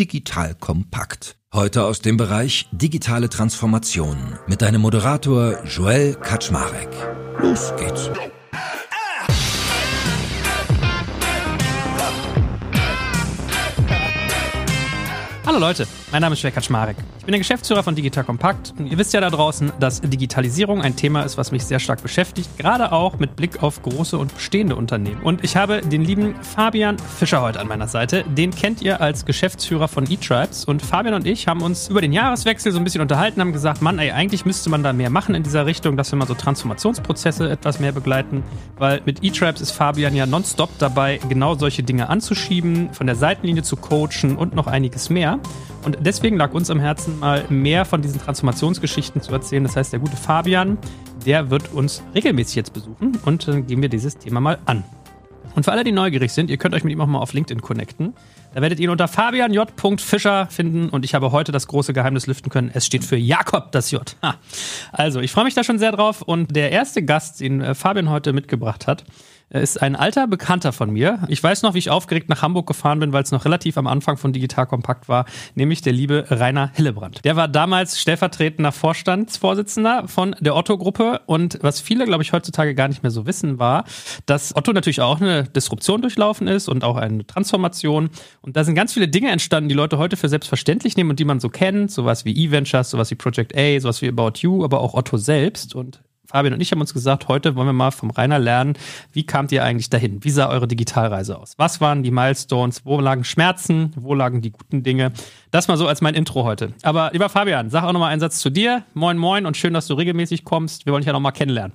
Digital Kompakt. Heute aus dem Bereich digitale Transformation mit deinem Moderator Joel Kaczmarek. Los geht's. Hallo Leute, mein Name ist Schwer Kaczmarek. Ich bin der Geschäftsführer von Digital Compact und ihr wisst ja da draußen, dass Digitalisierung ein Thema ist, was mich sehr stark beschäftigt, gerade auch mit Blick auf große und bestehende Unternehmen. Und ich habe den lieben Fabian Fischer heute an meiner Seite. Den kennt ihr als Geschäftsführer von eTribes und Fabian und ich haben uns über den Jahreswechsel so ein bisschen unterhalten, haben gesagt, Mann, ey, eigentlich müsste man da mehr machen in dieser Richtung, dass wir mal so Transformationsprozesse etwas mehr begleiten, weil mit eTribes ist Fabian ja nonstop dabei, genau solche Dinge anzuschieben, von der Seitenlinie zu coachen und noch einiges mehr. Und deswegen lag uns am Herzen, mal mehr von diesen Transformationsgeschichten zu erzählen. Das heißt, der gute Fabian, der wird uns regelmäßig jetzt besuchen und dann gehen wir dieses Thema mal an. Und für alle, die neugierig sind, ihr könnt euch mit ihm auch mal auf LinkedIn connecten. Da werdet ihr ihn unter Fabian J. Fischer finden und ich habe heute das große Geheimnis lüften können. Es steht für Jakob, das J. Ha. Also, ich freue mich da schon sehr drauf und der erste Gast, den äh, Fabian heute mitgebracht hat, ist ein alter Bekannter von mir. Ich weiß noch, wie ich aufgeregt nach Hamburg gefahren bin, weil es noch relativ am Anfang von Digital Kompakt war, nämlich der liebe Rainer Hillebrand. Der war damals stellvertretender Vorstandsvorsitzender von der Otto-Gruppe und was viele, glaube ich, heutzutage gar nicht mehr so wissen, war, dass Otto natürlich auch eine Disruption durchlaufen ist und auch eine Transformation. Und da sind ganz viele Dinge entstanden, die Leute heute für selbstverständlich nehmen und die man so kennt, sowas wie E-Ventures, sowas wie Project A, sowas wie About You, aber auch Otto selbst. Und Fabian und ich haben uns gesagt, heute wollen wir mal vom Rainer lernen, wie kamt ihr eigentlich dahin? Wie sah eure Digitalreise aus? Was waren die Milestones? Wo lagen Schmerzen? Wo lagen die guten Dinge? Das mal so als mein Intro heute. Aber lieber Fabian, sag auch nochmal einen Satz zu dir. Moin, moin und schön, dass du regelmäßig kommst. Wir wollen dich ja nochmal kennenlernen.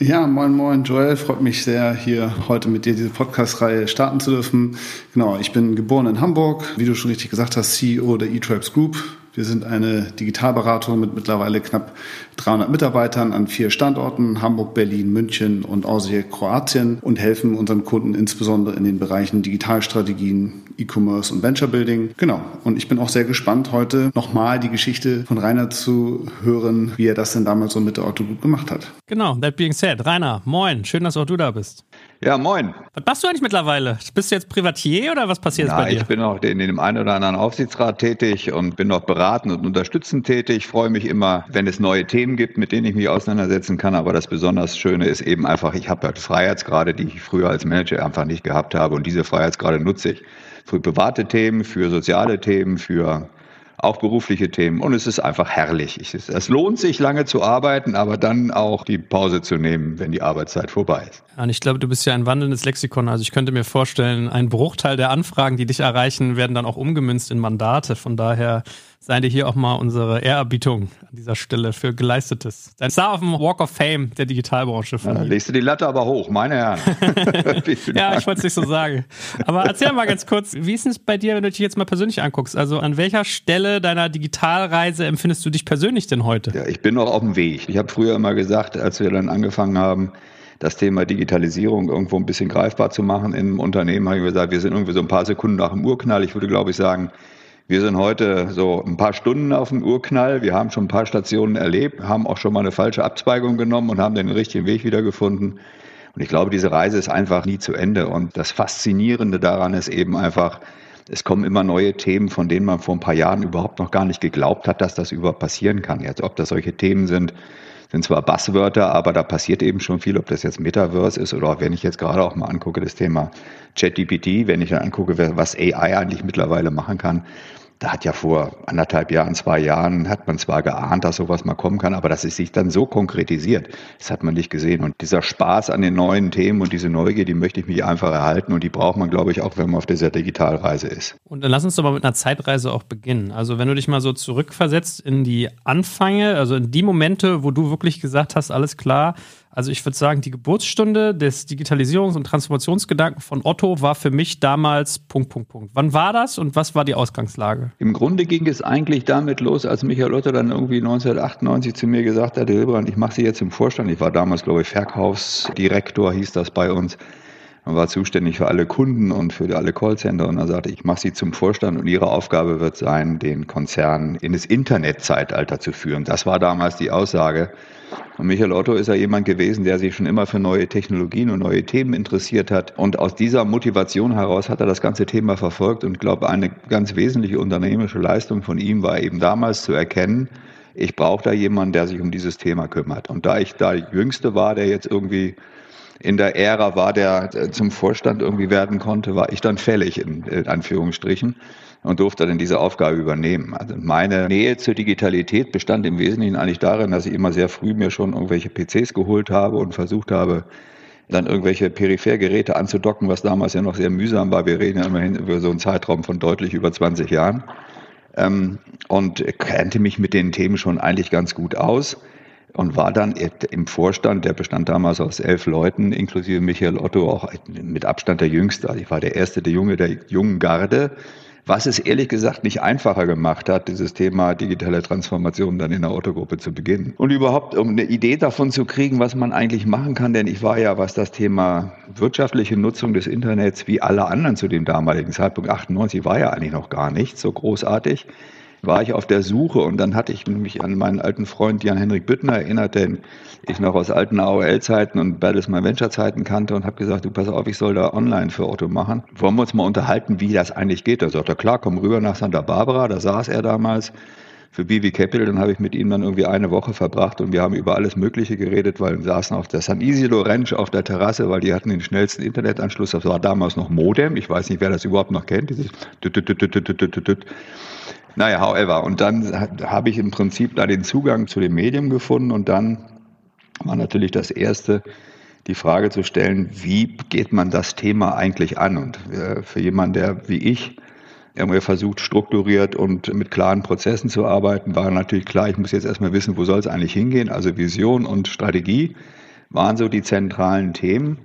Ja, moin, moin, Joel. Freut mich sehr, hier heute mit dir diese Podcast-Reihe starten zu dürfen. Genau, ich bin geboren in Hamburg, wie du schon richtig gesagt hast, CEO der eTribes Group. Wir sind eine Digitalberatung mit mittlerweile knapp 300 Mitarbeitern an vier Standorten, Hamburg, Berlin, München und außer Kroatien und helfen unseren Kunden insbesondere in den Bereichen Digitalstrategien, E-Commerce und Venture Building. Genau. Und ich bin auch sehr gespannt, heute nochmal die Geschichte von Rainer zu hören, wie er das denn damals so mit der Otto Group gemacht hat. Genau, that being said. Rainer, moin, schön, dass auch du da bist. Ja, moin. Was machst du eigentlich mittlerweile? Bist du jetzt Privatier oder was passiert Na, bei dir? Ich bin auch in dem einen oder anderen Aufsichtsrat tätig und bin noch beratend und unterstützend tätig. Ich freue mich immer, wenn es neue Themen gibt, mit denen ich mich auseinandersetzen kann. Aber das besonders Schöne ist eben einfach, ich habe halt Freiheitsgrade, die ich früher als Manager einfach nicht gehabt habe. Und diese Freiheitsgrade nutze ich für private Themen, für soziale Themen, für auch berufliche Themen. Und es ist einfach herrlich. es lohnt sich, lange zu arbeiten, aber dann auch die Pause zu nehmen, wenn die Arbeitszeit vorbei ist. Und ich glaube, du bist ja ein wandelndes Lexikon. Also ich könnte mir vorstellen, ein Bruchteil der Anfragen, die dich erreichen, werden dann auch umgemünzt in Mandate. Von daher sei dir hier auch mal unsere Ehrerbietung an dieser Stelle für Geleistetes. Ein Star auf dem Walk of Fame der Digitalbranche. Von ja, legst du die Latte aber hoch, meine Herren. ja, ich wollte es nicht so sagen. Aber erzähl mal ganz kurz, wie ist es bei dir, wenn du dich jetzt mal persönlich anguckst? Also an welcher Stelle deiner Digitalreise empfindest du dich persönlich denn heute? Ja, ich bin noch auf dem Weg. Ich habe früher immer gesagt, als wir dann angefangen haben, das Thema Digitalisierung irgendwo ein bisschen greifbar zu machen im Unternehmen, habe ich gesagt, wir sind irgendwie so ein paar Sekunden nach dem Urknall. Ich würde, glaube ich, sagen, wir sind heute so ein paar Stunden auf dem Urknall. Wir haben schon ein paar Stationen erlebt, haben auch schon mal eine falsche Abzweigung genommen und haben den richtigen Weg wiedergefunden. Und ich glaube, diese Reise ist einfach nie zu Ende. Und das Faszinierende daran ist eben einfach, es kommen immer neue Themen, von denen man vor ein paar Jahren überhaupt noch gar nicht geglaubt hat, dass das überhaupt passieren kann. Jetzt, ob das solche Themen sind, sind zwar Buzzwörter, aber da passiert eben schon viel, ob das jetzt Metaverse ist oder wenn ich jetzt gerade auch mal angucke, das Thema ChatGPT, wenn ich dann angucke, was AI eigentlich mittlerweile machen kann, da hat ja vor anderthalb Jahren, zwei Jahren, hat man zwar geahnt, dass sowas mal kommen kann, aber dass es sich dann so konkretisiert, das hat man nicht gesehen. Und dieser Spaß an den neuen Themen und diese Neugier, die möchte ich mich einfach erhalten und die braucht man, glaube ich, auch, wenn man auf dieser Digitalreise ist. Und dann lass uns doch mal mit einer Zeitreise auch beginnen. Also wenn du dich mal so zurückversetzt in die Anfänge, also in die Momente, wo du wirklich gesagt hast, alles klar, also ich würde sagen, die Geburtsstunde des Digitalisierungs- und Transformationsgedanken von Otto war für mich damals Punkt, Punkt, Punkt. Wann war das und was war die Ausgangslage? Im Grunde ging es eigentlich damit los, als Michael Otto dann irgendwie 1998 zu mir gesagt hat, Hilbrand, ich mache Sie jetzt im Vorstand. Ich war damals, glaube ich, Verkaufsdirektor, hieß das bei uns und war zuständig für alle Kunden und für alle Callcenter und er sagte, ich mache Sie zum Vorstand und Ihre Aufgabe wird sein, den Konzern in das Internetzeitalter zu führen. Das war damals die Aussage. Und Michael Otto ist ja jemand gewesen, der sich schon immer für neue Technologien und neue Themen interessiert hat. Und aus dieser Motivation heraus hat er das ganze Thema verfolgt und glaube, eine ganz wesentliche unternehmerische Leistung von ihm war eben damals zu erkennen, ich brauche da jemanden, der sich um dieses Thema kümmert. Und da ich da Jüngste war, der jetzt irgendwie in der Ära war, der äh, zum Vorstand irgendwie werden konnte, war ich dann fällig in, Anführungsstrichen und durfte dann diese Aufgabe übernehmen. Also meine Nähe zur Digitalität bestand im Wesentlichen eigentlich darin, dass ich immer sehr früh mir schon irgendwelche PCs geholt habe und versucht habe, dann irgendwelche Periphergeräte anzudocken, was damals ja noch sehr mühsam war. Wir reden ja immerhin über so einen Zeitraum von deutlich über 20 Jahren. Ähm, und kannte mich mit den Themen schon eigentlich ganz gut aus und war dann im Vorstand, der bestand damals aus elf Leuten, inklusive Michael Otto, auch mit Abstand der Jüngste. Also ich war der Erste, der Junge der jungen Garde, was es ehrlich gesagt nicht einfacher gemacht hat, dieses Thema digitale Transformation dann in der Otto-Gruppe zu beginnen. Und überhaupt, um eine Idee davon zu kriegen, was man eigentlich machen kann, denn ich war ja, was das Thema wirtschaftliche Nutzung des Internets wie alle anderen zu dem damaligen Zeitpunkt, 98, war ja eigentlich noch gar nicht so großartig war ich auf der Suche und dann hatte ich mich an meinen alten Freund Jan-Henrik Büttner erinnert, den ich noch aus alten AOL-Zeiten und Battlesman Venture-Zeiten kannte und habe gesagt, du pass auf, ich soll da online für Otto machen. Wollen wir uns mal unterhalten, wie das eigentlich geht? Da sagte er, klar, komm rüber nach Santa Barbara, da saß er damals für BB Capital. Dann habe ich mit ihm dann irgendwie eine Woche verbracht und wir haben über alles Mögliche geredet, weil wir saßen auf der San Isidro Ranch auf der Terrasse, weil die hatten den schnellsten Internetanschluss. Das war damals noch Modem. Ich weiß nicht, wer das überhaupt noch kennt. Dieses naja, however. Und dann habe ich im Prinzip da den Zugang zu dem Medium gefunden und dann war natürlich das erste, die Frage zu stellen, wie geht man das Thema eigentlich an? Und äh, für jemanden, der wie ich irgendwie versucht, strukturiert und mit klaren Prozessen zu arbeiten, war natürlich klar, ich muss jetzt erstmal wissen, wo soll es eigentlich hingehen. Also Vision und Strategie waren so die zentralen Themen.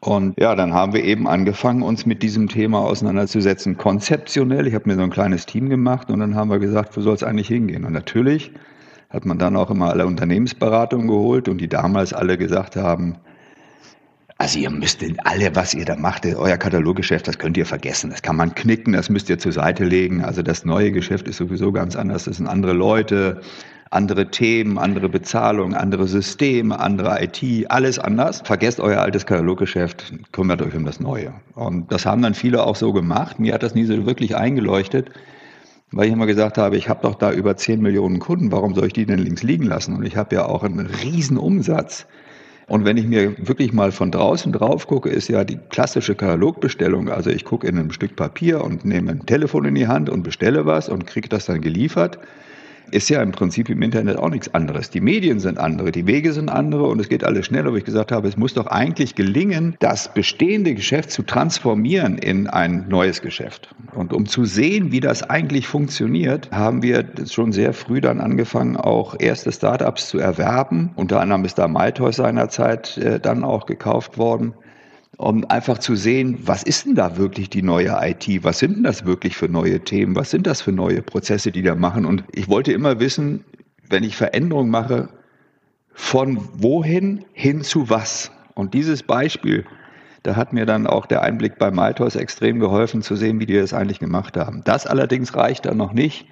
Und ja, dann haben wir eben angefangen, uns mit diesem Thema auseinanderzusetzen, konzeptionell. Ich habe mir so ein kleines Team gemacht und dann haben wir gesagt, wo soll es eigentlich hingehen? Und natürlich hat man dann auch immer alle Unternehmensberatungen geholt und die damals alle gesagt haben, also ihr müsst alle, was ihr da macht, euer Kataloggeschäft, das könnt ihr vergessen. Das kann man knicken, das müsst ihr zur Seite legen. Also das neue Geschäft ist sowieso ganz anders. Das sind andere Leute andere Themen, andere Bezahlung, andere Systeme, andere IT, alles anders. Vergesst euer altes Kataloggeschäft, kümmert euch um das Neue. Und das haben dann viele auch so gemacht. Mir hat das nie so wirklich eingeleuchtet, weil ich immer gesagt habe, ich habe doch da über 10 Millionen Kunden, warum soll ich die denn links liegen lassen? Und ich habe ja auch einen riesen Umsatz. Und wenn ich mir wirklich mal von draußen drauf gucke, ist ja die klassische Katalogbestellung. Also ich gucke in einem Stück Papier und nehme ein Telefon in die Hand und bestelle was und kriege das dann geliefert ist ja im Prinzip im Internet auch nichts anderes. Die Medien sind andere, die Wege sind andere und es geht alles schneller, wo ich gesagt habe, es muss doch eigentlich gelingen, das bestehende Geschäft zu transformieren in ein neues Geschäft. Und um zu sehen, wie das eigentlich funktioniert, haben wir schon sehr früh dann angefangen, auch erste Startups zu erwerben. Unter anderem ist da MyToys seinerzeit äh, dann auch gekauft worden um einfach zu sehen, was ist denn da wirklich die neue IT? Was sind denn das wirklich für neue Themen? Was sind das für neue Prozesse, die da machen? Und ich wollte immer wissen, wenn ich Veränderungen mache, von wohin hin zu was? Und dieses Beispiel, da hat mir dann auch der Einblick bei Maltos extrem geholfen zu sehen, wie die das eigentlich gemacht haben. Das allerdings reicht dann noch nicht,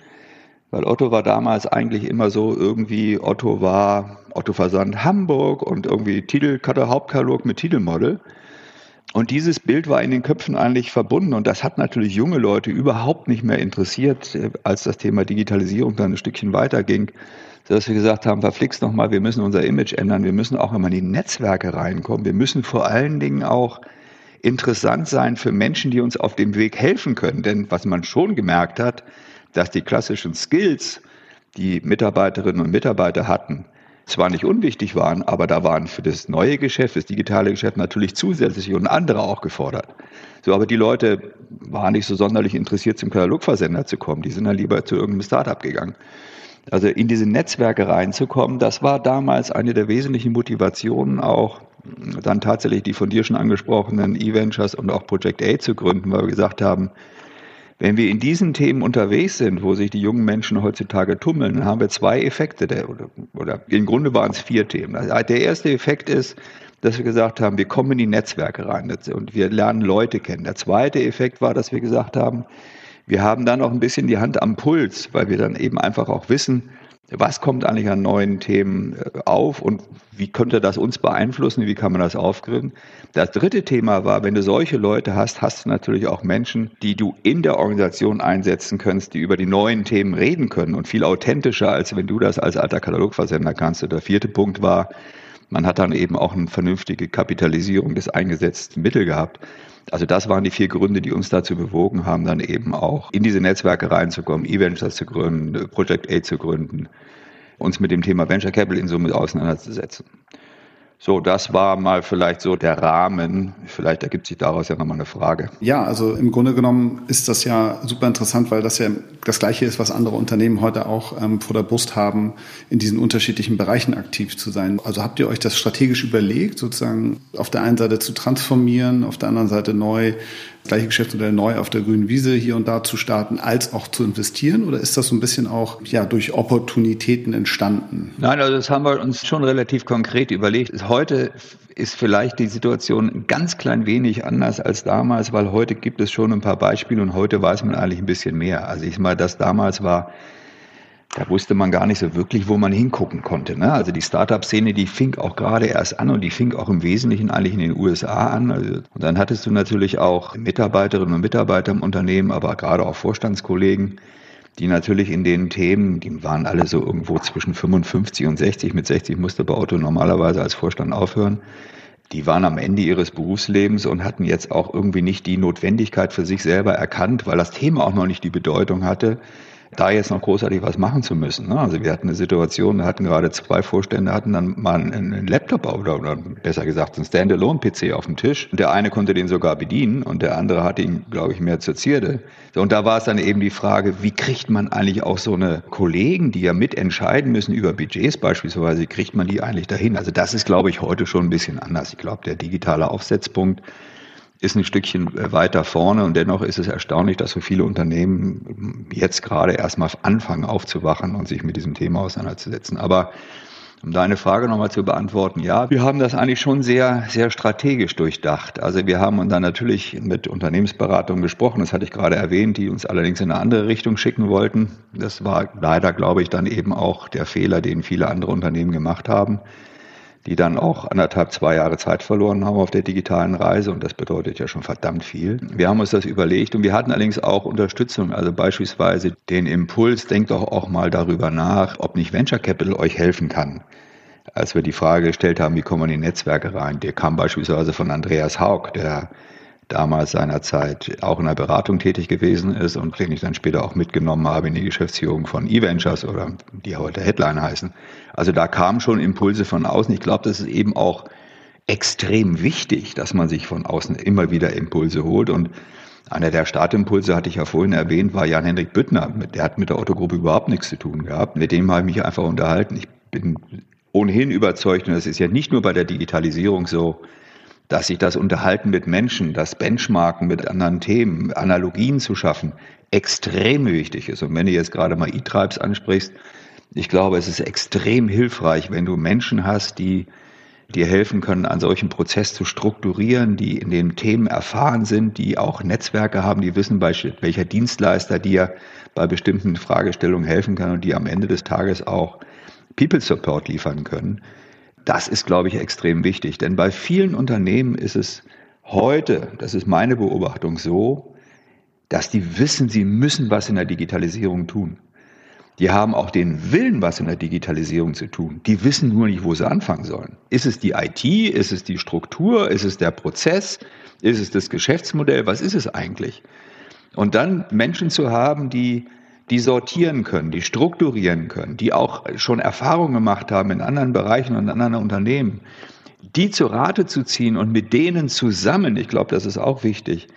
weil Otto war damals eigentlich immer so irgendwie, Otto war Otto Versand Hamburg und irgendwie Titel, Hauptkatalog mit Titelmodel. Und dieses Bild war in den Köpfen eigentlich verbunden. Und das hat natürlich junge Leute überhaupt nicht mehr interessiert, äh, als das Thema Digitalisierung dann ein Stückchen weiterging, sodass wir gesagt haben, verflixt nochmal, wir müssen unser Image ändern, wir müssen auch immer in die Netzwerke reinkommen, wir müssen vor allen Dingen auch interessant sein für Menschen, die uns auf dem Weg helfen können. Denn was man schon gemerkt hat, dass die klassischen Skills, die Mitarbeiterinnen und Mitarbeiter hatten, zwar nicht unwichtig waren, aber da waren für das neue Geschäft, das digitale Geschäft natürlich zusätzliche und andere auch gefordert. So, aber die Leute waren nicht so sonderlich interessiert, zum Katalogversender zu kommen. Die sind dann lieber zu irgendeinem Startup gegangen. Also in diese Netzwerke reinzukommen, das war damals eine der wesentlichen Motivationen auch, dann tatsächlich die von dir schon angesprochenen E-Ventures und auch Project A zu gründen, weil wir gesagt haben, wenn wir in diesen Themen unterwegs sind, wo sich die jungen Menschen heutzutage tummeln, dann haben wir zwei Effekte. Der, oder, oder im Grunde waren es vier Themen. Der erste Effekt ist, dass wir gesagt haben, wir kommen in die Netzwerke rein und wir lernen Leute kennen. Der zweite Effekt war, dass wir gesagt haben, wir haben dann auch ein bisschen die Hand am Puls, weil wir dann eben einfach auch wissen, was kommt eigentlich an neuen Themen äh, auf und wie könnte das uns beeinflussen, wie kann man das aufgreifen. Das dritte Thema war, wenn du solche Leute hast, hast du natürlich auch Menschen, die du in der Organisation einsetzen kannst, die über die neuen Themen reden können und viel authentischer, als wenn du das als alter Katalogversender kannst. Und der vierte Punkt war, man hat dann eben auch eine vernünftige Kapitalisierung des eingesetzten Mittel gehabt. Also das waren die vier Gründe, die uns dazu bewogen haben, dann eben auch in diese Netzwerke reinzukommen, E-Ventures zu gründen, Project A zu gründen, uns mit dem Thema Venture Capital in Summe auseinanderzusetzen. So, das war mal vielleicht so der Rahmen. Vielleicht ergibt sich daraus ja nochmal eine Frage. Ja, also im Grunde genommen ist das ja super interessant, weil das ja das Gleiche ist, was andere Unternehmen heute auch ähm, vor der Brust haben, in diesen unterschiedlichen Bereichen aktiv zu sein. Also habt ihr euch das strategisch überlegt, sozusagen auf der einen Seite zu transformieren, auf der anderen Seite neu gleiche Geschäftsmodell neu auf der grünen Wiese hier und da zu starten, als auch zu investieren? Oder ist das so ein bisschen auch ja, durch Opportunitäten entstanden? Nein, also das haben wir uns schon relativ konkret überlegt. Heute ist vielleicht die Situation ein ganz klein wenig anders als damals, weil heute gibt es schon ein paar Beispiele und heute weiß man eigentlich ein bisschen mehr. Also ich meine, das damals war da wusste man gar nicht so wirklich, wo man hingucken konnte. Ne? Also die Startup-Szene, die fing auch gerade erst an und die fing auch im Wesentlichen eigentlich in den USA an. Also, und dann hattest du natürlich auch Mitarbeiterinnen und Mitarbeiter im Unternehmen, aber gerade auch Vorstandskollegen, die natürlich in den Themen, die waren alle so irgendwo zwischen 55 und 60. Mit 60 musste bei Otto normalerweise als Vorstand aufhören. Die waren am Ende ihres Berufslebens und hatten jetzt auch irgendwie nicht die Notwendigkeit für sich selber erkannt, weil das Thema auch noch nicht die Bedeutung hatte, da jetzt noch großartig was machen zu müssen. Ne? Also wir hatten eine Situation, wir hatten gerade zwei Vorstände, hatten dann mal einen Laptop oder, oder besser gesagt einen Standalone-PC auf dem Tisch. Und der eine konnte den sogar bedienen und der andere hatte ihn, glaube ich, mehr zur Zierde. Und da war es dann eben die Frage, wie kriegt man eigentlich auch so eine Kollegen, die ja mitentscheiden müssen über Budgets beispielsweise, kriegt man die eigentlich dahin? Also das ist, glaube ich, heute schon ein bisschen anders. Ich glaube, der digitale Aufsetzpunkt ist ein Stückchen äh, weiter vorne und dennoch ist es erstaunlich, dass so viele Unternehmen jetzt gerade erstmal anfangen aufzuwachen und sich mit diesem Thema auseinanderzusetzen. Aber um deine Frage nochmal zu beantworten, ja, wir haben das eigentlich schon sehr, sehr strategisch durchdacht. Also wir haben dann natürlich mit Unternehmensberatungen gesprochen, das hatte ich gerade erwähnt, die uns allerdings in eine andere Richtung schicken wollten. Das war leider, glaube ich, dann eben auch der Fehler, den viele andere Unternehmen gemacht haben die dann auch anderthalb, zwei Jahre Zeit verloren haben auf der digitalen Reise und das bedeutet ja schon verdammt viel. Wir haben uns das überlegt und wir hatten allerdings auch Unterstützung, also beispielsweise den Impuls, denkt doch auch mal darüber nach, ob nicht Venture Capital euch helfen kann. Als wir die Frage gestellt haben, wie kommen wir in die Netzwerke rein, der kam beispielsweise von Andreas Haug, der damals seinerzeit auch in der Beratung tätig gewesen ist und den ich dann später auch mitgenommen habe in die Geschäftsführung von E-Ventures oder die heute Headline heißen. Also da kamen schon Impulse von außen. Ich glaube, das ist eben auch extrem wichtig, dass man sich von außen immer wieder Impulse holt und einer der Startimpulse, hatte ich ja vorhin erwähnt, war Jan-Henrik Büttner. Der hat mit der Otto-Gruppe überhaupt nichts zu tun gehabt. Mit dem habe ich mich einfach unterhalten. Ich bin ohnehin überzeugt, und das ist ja nicht nur bei der Digitalisierung so, dass sich das Unterhalten mit Menschen, das Benchmarken mit anderen Themen, Analogien zu schaffen, extrem wichtig ist. Und wenn du jetzt gerade mal E-Tribes ansprichst, ich glaube, es ist extrem hilfreich, wenn du Menschen hast, die dir helfen können, einen solchen Prozess zu strukturieren, die in den Themen erfahren sind, die auch Netzwerke haben, die wissen, welcher Dienstleister dir bei bestimmten Fragestellungen helfen kann und die am Ende des Tages auch People Support liefern können. Das ist, glaube ich, extrem wichtig. Denn bei vielen Unternehmen ist es heute, das ist meine Beobachtung so, dass die wissen, sie müssen was in der Digitalisierung tun. Die haben auch den Willen, was in der Digitalisierung zu tun. Die wissen nur nicht, wo sie anfangen sollen. Ist es die IT? Ist es die Struktur? Ist es der Prozess? Ist es das Geschäftsmodell? Was ist es eigentlich? Und dann Menschen zu haben, die die sortieren können, die strukturieren können, die auch schon Erfahrungen gemacht haben in anderen Bereichen und in anderen Unternehmen, die zu Rate zu ziehen und mit denen zusammen, ich glaube, das ist auch wichtig,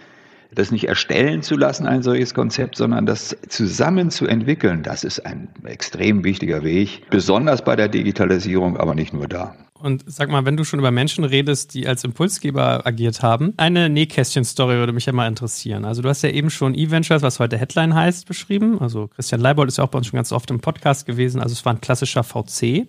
das nicht erstellen zu lassen, ein solches Konzept, sondern das zusammen zu entwickeln, das ist ein extrem wichtiger Weg, besonders bei der Digitalisierung, aber nicht nur da. Und sag mal, wenn du schon über Menschen redest, die als Impulsgeber agiert haben, eine Nähkästchen-Story würde mich ja mal interessieren. Also du hast ja eben schon E-Ventures, was heute Headline heißt, beschrieben. Also Christian Leibold ist ja auch bei uns schon ganz oft im Podcast gewesen. Also es war ein klassischer VC.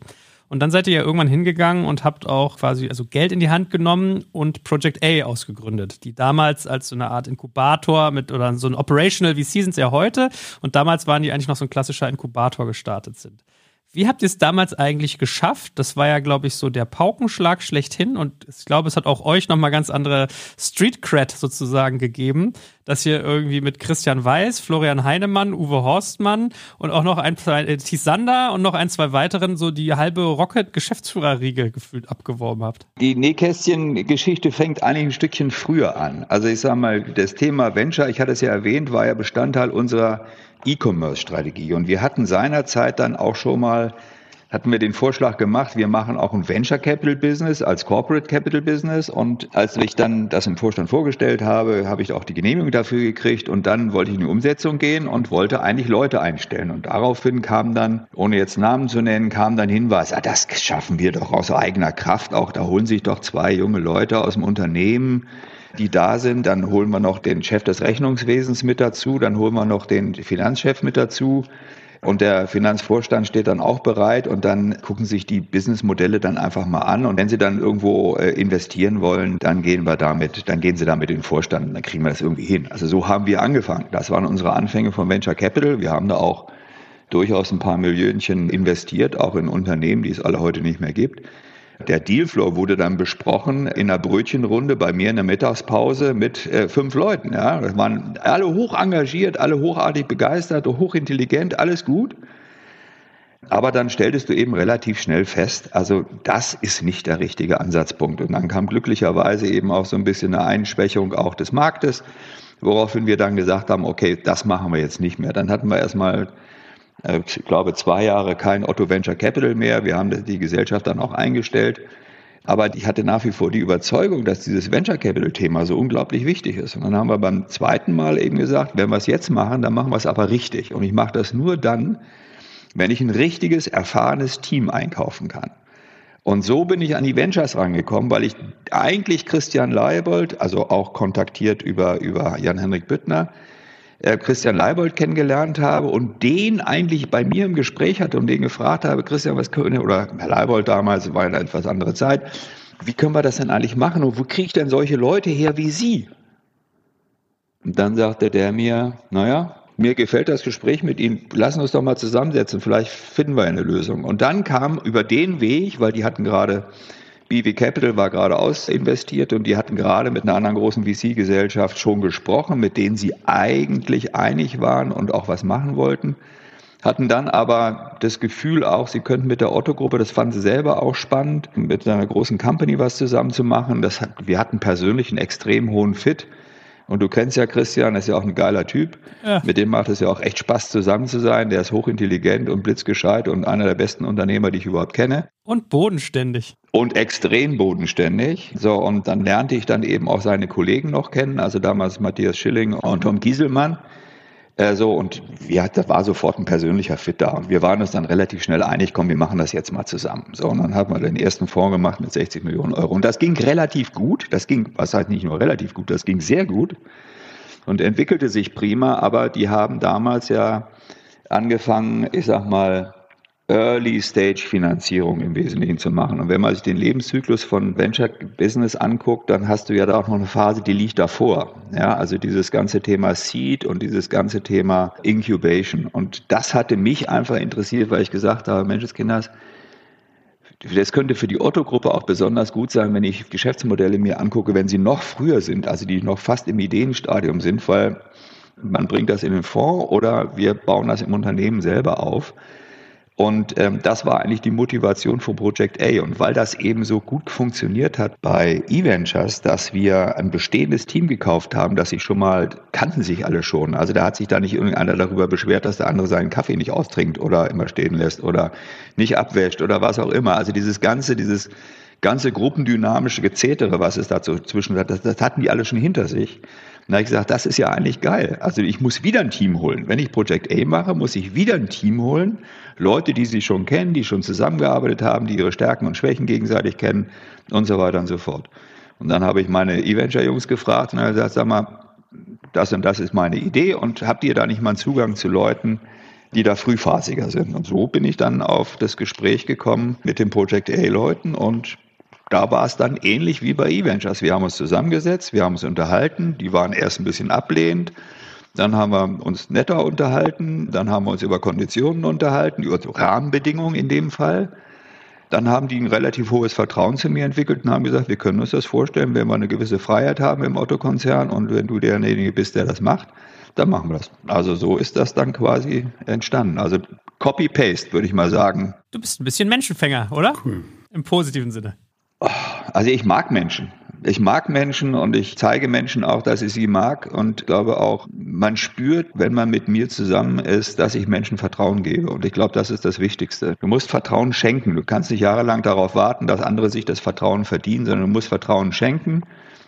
Und dann seid ihr ja irgendwann hingegangen und habt auch quasi also Geld in die Hand genommen und Project A ausgegründet, die damals als so eine Art Inkubator mit oder so ein Operational wie Seasons ja heute und damals waren die eigentlich noch so ein klassischer Inkubator gestartet sind. Wie habt ihr es damals eigentlich geschafft? Das war ja, glaube ich, so der Paukenschlag schlechthin und ich glaube, es hat auch euch nochmal ganz andere Street Cred sozusagen gegeben, dass ihr irgendwie mit Christian Weiß, Florian Heinemann, Uwe Horstmann und auch noch ein, zwei, äh, Tisander und noch ein, zwei weiteren so die halbe Rocket-Geschäftsführerriege gefühlt abgeworben habt. Die Nähkästchen-Geschichte fängt eigentlich ein Stückchen früher an. Also ich sage mal, das Thema Venture, ich hatte es ja erwähnt, war ja Bestandteil unserer E-Commerce-Strategie. Und wir hatten seinerzeit dann auch schon mal, hatten wir den Vorschlag gemacht, wir machen auch ein Venture Capital Business als Corporate Capital Business. Und als ich dann das im Vorstand vorgestellt habe, habe ich auch die Genehmigung dafür gekriegt. Und dann wollte ich in die Umsetzung gehen und wollte eigentlich Leute einstellen. Und daraufhin kam dann, ohne jetzt Namen zu nennen, kam dann Hinweis, ah, das schaffen wir doch aus eigener Kraft. Auch da holen sich doch zwei junge Leute aus dem Unternehmen die da sind. Dann holen wir noch den Chef des Rechnungswesens mit dazu, dann holen wir noch den Finanzchef mit dazu. Und der Finanzvorstand steht dann auch bereit und dann gucken sich die Businessmodelle dann einfach mal an. Und wenn sie dann irgendwo äh, investieren wollen, dann gehen wir damit, dann gehen sie damit in den Vorstand und dann kriegen wir das irgendwie hin. Also so haben wir angefangen. Das waren unsere Anfänge von Venture Capital. Wir haben da auch durchaus ein paar Millionchen investiert, auch in Unternehmen, die es alle heute nicht mehr gibt. Der Dealflow wurde dann besprochen in einer Brötchenrunde bei mir in der Mittagspause mit äh, fünf Leuten. Ja. Das waren alle hoch engagiert, alle hochartig begeistert, hochintelligent, alles gut. Aber dann stelltest du eben relativ schnell fest, also das ist nicht der richtige Ansatzpunkt. Und dann kam glücklicherweise eben auch so ein bisschen eine Einschwächung auch des Marktes, woraufhin wir dann gesagt haben, okay, das machen wir jetzt nicht mehr. Dann hatten wir erstmal ich glaube, zwei Jahre kein Otto Venture Capital mehr. Wir haben die Gesellschaft dann auch eingestellt. Aber ich hatte nach wie vor die Überzeugung, dass dieses Venture Capital Thema so unglaublich wichtig ist. Und dann haben wir beim zweiten Mal eben gesagt, wenn wir es jetzt machen, dann machen wir es aber richtig. Und ich mache das nur dann, wenn ich ein richtiges, erfahrenes Team einkaufen kann. Und so bin ich an die Ventures rangekommen, weil ich eigentlich Christian Leibold, also auch kontaktiert über, über Jan-Henrik Büttner, äh, Christian Leibold kennengelernt habe und den eigentlich bei mir im Gespräch hatte und den gefragt habe, Christian, was können, oder Herr Leibold damals, war eine etwas andere Zeit, wie können wir das denn eigentlich machen und wo kriege ich denn solche Leute her wie Sie? Und dann sagte der mir, naja, mir gefällt das Gespräch mit Ihnen, lassen uns doch mal zusammensetzen, vielleicht finden wir eine Lösung. Und dann kam über den Weg, weil die hatten gerade BV Capital war gerade ausinvestiert und die hatten gerade mit einer anderen großen VC-Gesellschaft schon gesprochen, mit denen sie eigentlich einig waren und auch was machen wollten. Hatten dann aber das Gefühl auch, sie könnten mit der Otto-Gruppe, das fanden sie selber auch spannend, mit einer großen Company was zusammen zu machen. Das hat, wir hatten persönlich einen extrem hohen Fit. Und du kennst ja Christian, ist ja auch ein geiler Typ. Ja. Mit dem macht es ja auch echt Spaß, zusammen zu sein. Der ist hochintelligent und blitzgescheit und einer der besten Unternehmer, die ich überhaupt kenne. Und bodenständig. Und extrem bodenständig. So, und dann lernte ich dann eben auch seine Kollegen noch kennen, also damals Matthias Schilling und Tom Gieselmann. Äh, so, und wir, da war sofort ein persönlicher Fit da. Und wir waren uns dann relativ schnell einig, komm, wir machen das jetzt mal zusammen. So, und dann haben wir den ersten Fonds gemacht mit 60 Millionen Euro. Und das ging relativ gut. Das ging, was heißt nicht nur relativ gut, das ging sehr gut und entwickelte sich prima. Aber die haben damals ja angefangen, ich sag mal, Early-Stage-Finanzierung im Wesentlichen zu machen. Und wenn man sich den Lebenszyklus von Venture Business anguckt, dann hast du ja da auch noch eine Phase, die liegt davor. Ja, also dieses ganze Thema Seed und dieses ganze Thema Incubation. Und das hatte mich einfach interessiert, weil ich gesagt habe, Menscheskinders, das könnte für die Otto-Gruppe auch besonders gut sein, wenn ich Geschäftsmodelle mir angucke, wenn sie noch früher sind, also die noch fast im Ideenstadium sind, weil man bringt das in den Fonds oder wir bauen das im Unternehmen selber auf. Und ähm, das war eigentlich die Motivation für Project A. Und weil das eben so gut funktioniert hat bei E-Ventures, dass wir ein bestehendes Team gekauft haben, das sich schon mal, kannten sich alle schon. Also da hat sich da nicht irgendeiner darüber beschwert, dass der andere seinen Kaffee nicht austrinkt oder immer stehen lässt oder nicht abwäscht oder was auch immer. Also dieses ganze, dieses ganze gruppendynamische Gezetere, was es dazu zwischen hat, das, das hatten die alle schon hinter sich. Habe ich gesagt, das ist ja eigentlich geil. Also ich muss wieder ein Team holen. Wenn ich Project A mache, muss ich wieder ein Team holen. Leute, die sich schon kennen, die schon zusammengearbeitet haben, die ihre Stärken und Schwächen gegenseitig kennen und so weiter und so fort. Und dann habe ich meine E-Venture-Jungs gefragt und hat gesagt, sag mal, das und das ist meine Idee und habt ihr da nicht mal einen Zugang zu Leuten, die da frühphasiger sind. Und so bin ich dann auf das Gespräch gekommen mit den Project A-Leuten und da war es dann ähnlich wie bei E-Ventures. Wir haben uns zusammengesetzt, wir haben uns unterhalten, die waren erst ein bisschen ablehnend, dann haben wir uns netter unterhalten, dann haben wir uns über Konditionen unterhalten, über Rahmenbedingungen in dem Fall. Dann haben die ein relativ hohes Vertrauen zu mir entwickelt und haben gesagt, wir können uns das vorstellen, wenn wir eine gewisse Freiheit haben im Otto-Konzern und wenn du derjenige bist, der das macht, dann machen wir das. Also so ist das dann quasi entstanden. Also Copy-Paste, würde ich mal sagen. Du bist ein bisschen Menschenfänger, oder? Cool. Im positiven Sinne. Also ich mag Menschen. Ich mag Menschen und ich zeige Menschen auch, dass ich sie mag und glaube auch, man spürt, wenn man mit mir zusammen ist, dass ich Menschen Vertrauen gebe. Und ich glaube, das ist das Wichtigste. Du musst Vertrauen schenken. Du kannst nicht jahrelang darauf warten, dass andere sich das Vertrauen verdienen, sondern du musst Vertrauen schenken.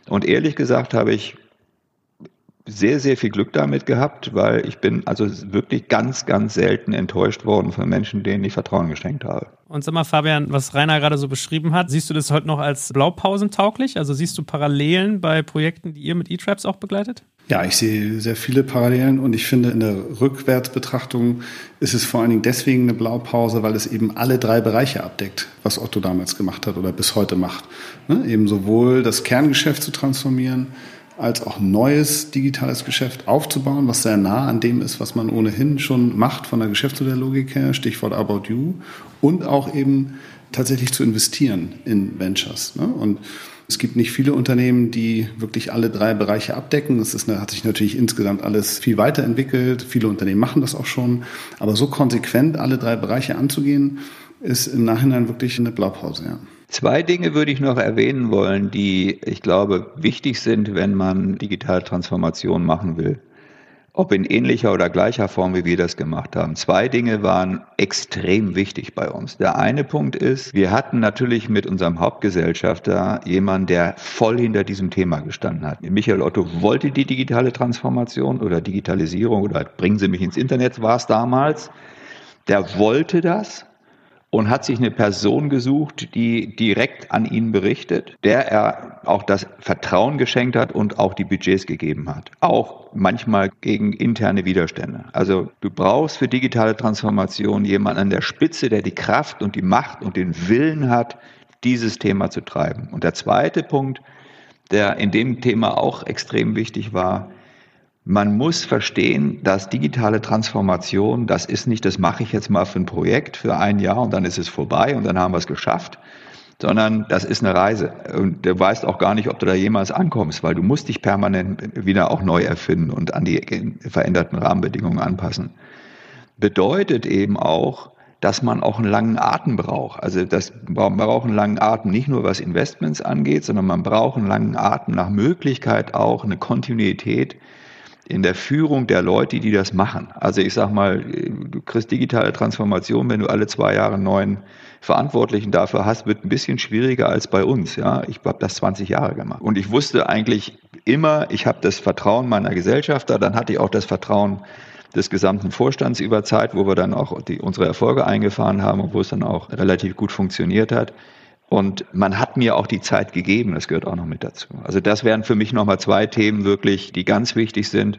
Und ehrlich gesagt habe ich sehr, sehr viel Glück damit gehabt, weil ich bin also wirklich ganz, ganz selten enttäuscht worden von Menschen, denen ich Vertrauen geschenkt habe. Und sag mal, Fabian, was Rainer gerade so beschrieben hat, siehst du das heute noch als Blaupausentauglich? Also siehst du Parallelen bei Projekten, die ihr mit E-Traps auch begleitet? Ja, ich sehe sehr viele Parallelen und ich finde, in der Rückwärtsbetrachtung ist es vor allen Dingen deswegen eine Blaupause, weil es eben alle drei Bereiche abdeckt, was Otto damals gemacht hat oder bis heute macht. Ne? Eben sowohl das Kerngeschäft zu transformieren, als auch neues digitales Geschäft aufzubauen, was sehr nah an dem ist, was man ohnehin schon macht von der Geschäftsmodelllogik her, Stichwort About You, und auch eben tatsächlich zu investieren in Ventures. Ne? Und es gibt nicht viele Unternehmen, die wirklich alle drei Bereiche abdecken. Es ist, hat sich natürlich insgesamt alles viel weiterentwickelt. Viele Unternehmen machen das auch schon. Aber so konsequent alle drei Bereiche anzugehen, ist im Nachhinein wirklich eine Blaupause. Ja. Zwei Dinge würde ich noch erwähnen wollen, die ich glaube wichtig sind, wenn man digitale Transformation machen will. Ob in ähnlicher oder gleicher Form, wie wir das gemacht haben. Zwei Dinge waren extrem wichtig bei uns. Der eine Punkt ist, wir hatten natürlich mit unserem Hauptgesellschafter jemanden, der voll hinter diesem Thema gestanden hat. Michael Otto wollte die digitale Transformation oder Digitalisierung oder bringen Sie mich ins Internet war es damals. Der wollte das und hat sich eine Person gesucht, die direkt an ihn berichtet, der er auch das Vertrauen geschenkt hat und auch die Budgets gegeben hat. Auch manchmal gegen interne Widerstände. Also du brauchst für digitale Transformation jemanden an der Spitze, der die Kraft und die Macht und den Willen hat, dieses Thema zu treiben. Und der zweite Punkt, der in dem Thema auch extrem wichtig war, man muss verstehen, dass digitale Transformation, das ist nicht, das mache ich jetzt mal für ein Projekt für ein Jahr und dann ist es vorbei und dann haben wir es geschafft, sondern das ist eine Reise. Und du weißt auch gar nicht, ob du da jemals ankommst, weil du musst dich permanent wieder auch neu erfinden und an die veränderten Rahmenbedingungen anpassen. Bedeutet eben auch, dass man auch einen langen Atem braucht. Also das, man braucht einen langen Atem nicht nur was Investments angeht, sondern man braucht einen langen Atem nach Möglichkeit auch eine Kontinuität in der Führung der Leute, die das machen. Also ich sag mal, du kriegst digitale Transformation, wenn du alle zwei Jahre einen neuen Verantwortlichen dafür hast, wird ein bisschen schwieriger als bei uns. Ja, ich habe das 20 Jahre gemacht und ich wusste eigentlich immer, ich habe das Vertrauen meiner Gesellschafter, dann hatte ich auch das Vertrauen des gesamten Vorstands über Zeit, wo wir dann auch die, unsere Erfolge eingefahren haben und wo es dann auch relativ gut funktioniert hat. Und man hat mir auch die Zeit gegeben, das gehört auch noch mit dazu. Also das wären für mich nochmal zwei Themen wirklich, die ganz wichtig sind.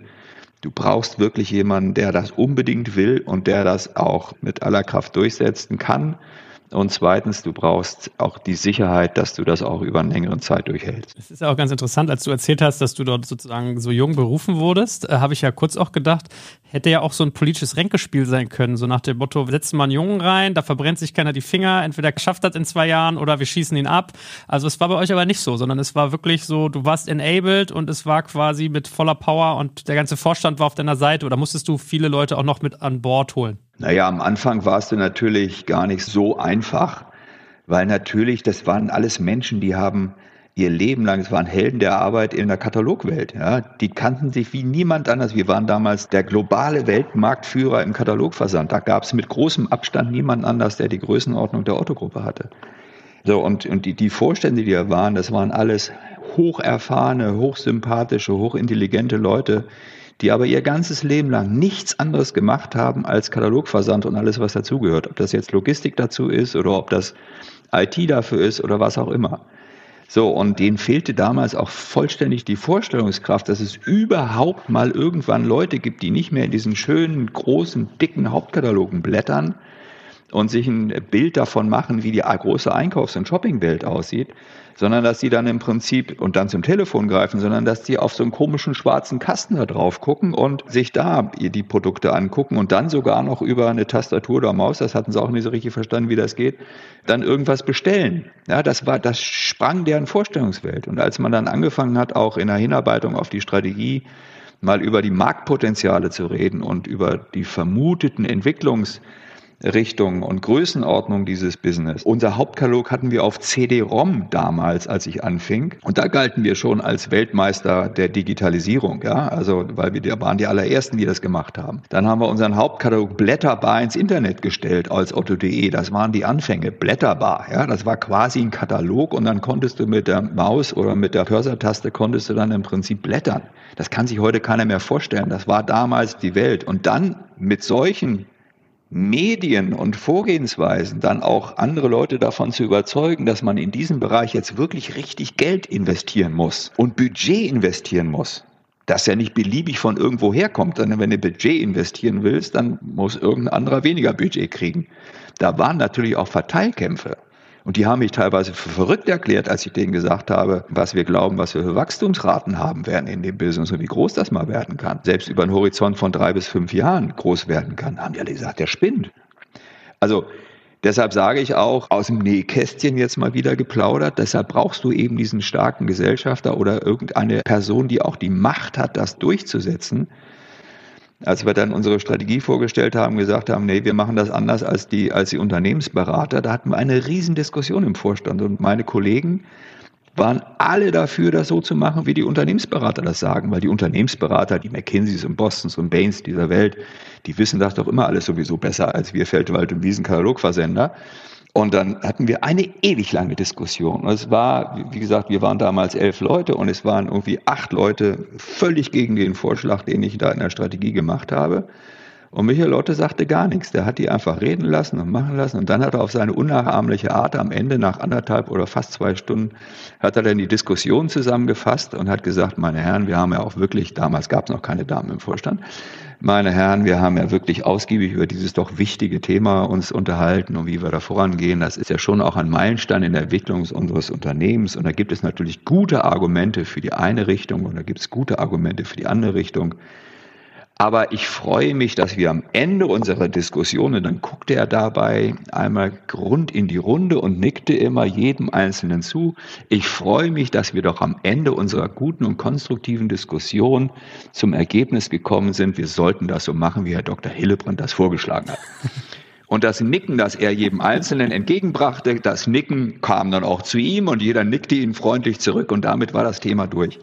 Du brauchst wirklich jemanden, der das unbedingt will und der das auch mit aller Kraft durchsetzen kann. Und zweitens, du brauchst auch die Sicherheit, dass du das auch über eine längere Zeit durchhältst. Es ist ja auch ganz interessant, als du erzählt hast, dass du dort sozusagen so jung berufen wurdest, äh, habe ich ja kurz auch gedacht, hätte ja auch so ein politisches Ränkespiel sein können, so nach dem Motto, wir setzen mal einen Jungen rein, da verbrennt sich keiner die Finger, entweder schafft das in zwei Jahren oder wir schießen ihn ab. Also es war bei euch aber nicht so, sondern es war wirklich so, du warst enabled und es war quasi mit voller Power und der ganze Vorstand war auf deiner Seite oder musstest du viele Leute auch noch mit an Bord holen? Naja, am Anfang war es natürlich gar nicht so einfach, weil natürlich, das waren alles Menschen, die haben ihr Leben lang, es waren Helden der Arbeit in der Katalogwelt. Ja. Die kannten sich wie niemand anders. Wir waren damals der globale Weltmarktführer im Katalogversand. Da gab es mit großem Abstand niemand anders, der die Größenordnung der Otto-Gruppe hatte. So, und, und die, die Vorstände, die da waren, das waren alles hocherfahrene, hochsympathische, hochintelligente Leute, die aber ihr ganzes Leben lang nichts anderes gemacht haben als Katalogversand und alles, was dazugehört. Ob das jetzt Logistik dazu ist oder ob das IT dafür ist oder was auch immer. So, und denen fehlte damals auch vollständig die Vorstellungskraft, dass es überhaupt mal irgendwann Leute gibt, die nicht mehr in diesen schönen, großen, dicken Hauptkatalogen blättern und sich ein Bild davon machen, wie die große Einkaufs- und Shoppingwelt aussieht, sondern dass sie dann im Prinzip und dann zum Telefon greifen, sondern dass die auf so einen komischen schwarzen Kasten da drauf gucken und sich da die Produkte angucken und dann sogar noch über eine Tastatur oder Maus, das hatten sie auch nicht so richtig verstanden, wie das geht, dann irgendwas bestellen. Ja, das war, das sprang deren Vorstellungswelt. Und als man dann angefangen hat, auch in der Hinarbeitung auf die Strategie mal über die Marktpotenziale zu reden und über die vermuteten Entwicklungs- Richtung und Größenordnung dieses Business. Unser Hauptkatalog hatten wir auf CD-ROM damals, als ich anfing. Und da galten wir schon als Weltmeister der Digitalisierung, ja. Also, weil wir da waren die allerersten, die das gemacht haben. Dann haben wir unseren Hauptkatalog blätterbar ins Internet gestellt als Otto.de. Das waren die Anfänge. Blätterbar, ja. Das war quasi ein Katalog und dann konntest du mit der Maus oder mit der Cursor-Taste konntest du dann im Prinzip blättern. Das kann sich heute keiner mehr vorstellen. Das war damals die Welt. Und dann mit solchen Medien und Vorgehensweisen dann auch andere Leute davon zu überzeugen, dass man in diesem Bereich jetzt wirklich richtig Geld investieren muss und Budget investieren muss. Das ja nicht beliebig von irgendwo herkommt, sondern wenn du Budget investieren willst, dann muss irgendein anderer weniger Budget kriegen. Da waren natürlich auch Verteilkämpfe. Und die haben mich teilweise für verrückt erklärt, als ich denen gesagt habe, was wir glauben, was wir für Wachstumsraten haben werden in dem Business und wie groß das mal werden kann. Selbst über einen Horizont von drei bis fünf Jahren groß werden kann, haben die alle gesagt, der spinnt. Also Deshalb sage ich auch, aus dem Nähkästchen jetzt mal wieder geplaudert, deshalb brauchst du eben diesen starken Gesellschafter oder irgendeine Person, die auch die Macht hat, das durchzusetzen, als wir dann unsere Strategie vorgestellt haben, gesagt haben, nee, wir machen das anders als die, als die Unternehmensberater, da hatten wir eine Riesendiskussion im Vorstand und meine Kollegen waren alle dafür, das so zu machen, wie die Unternehmensberater das sagen, weil die Unternehmensberater, die McKinseys und Bostons und Bains dieser Welt, die wissen das doch immer alles sowieso besser als wir Feldwald- und Wiesenkatalogversender. Und dann hatten wir eine ewig lange Diskussion. Es war, wie gesagt, wir waren damals elf Leute und es waren irgendwie acht Leute völlig gegen den Vorschlag, den ich da in der Strategie gemacht habe. Und Michael Lotte sagte gar nichts. Der hat die einfach reden lassen und machen lassen. Und dann hat er auf seine unnachahmliche Art am Ende, nach anderthalb oder fast zwei Stunden, hat er dann die Diskussion zusammengefasst und hat gesagt, meine Herren, wir haben ja auch wirklich, damals gab es noch keine Damen im Vorstand, meine Herren, wir haben ja wirklich ausgiebig über dieses doch wichtige Thema uns unterhalten und wie wir da vorangehen. Das ist ja schon auch ein Meilenstein in der Entwicklung unseres Unternehmens. Und da gibt es natürlich gute Argumente für die eine Richtung und da gibt es gute Argumente für die andere Richtung. Aber ich freue mich, dass wir am Ende unserer Diskussion, und dann guckte er dabei einmal rund in die Runde und nickte immer jedem Einzelnen zu. Ich freue mich, dass wir doch am Ende unserer guten und konstruktiven Diskussion zum Ergebnis gekommen sind, wir sollten das so machen, wie Herr Dr. Hillebrand das vorgeschlagen hat. Und das Nicken, das er jedem Einzelnen entgegenbrachte, das Nicken kam dann auch zu ihm und jeder nickte ihn freundlich zurück und damit war das Thema durch.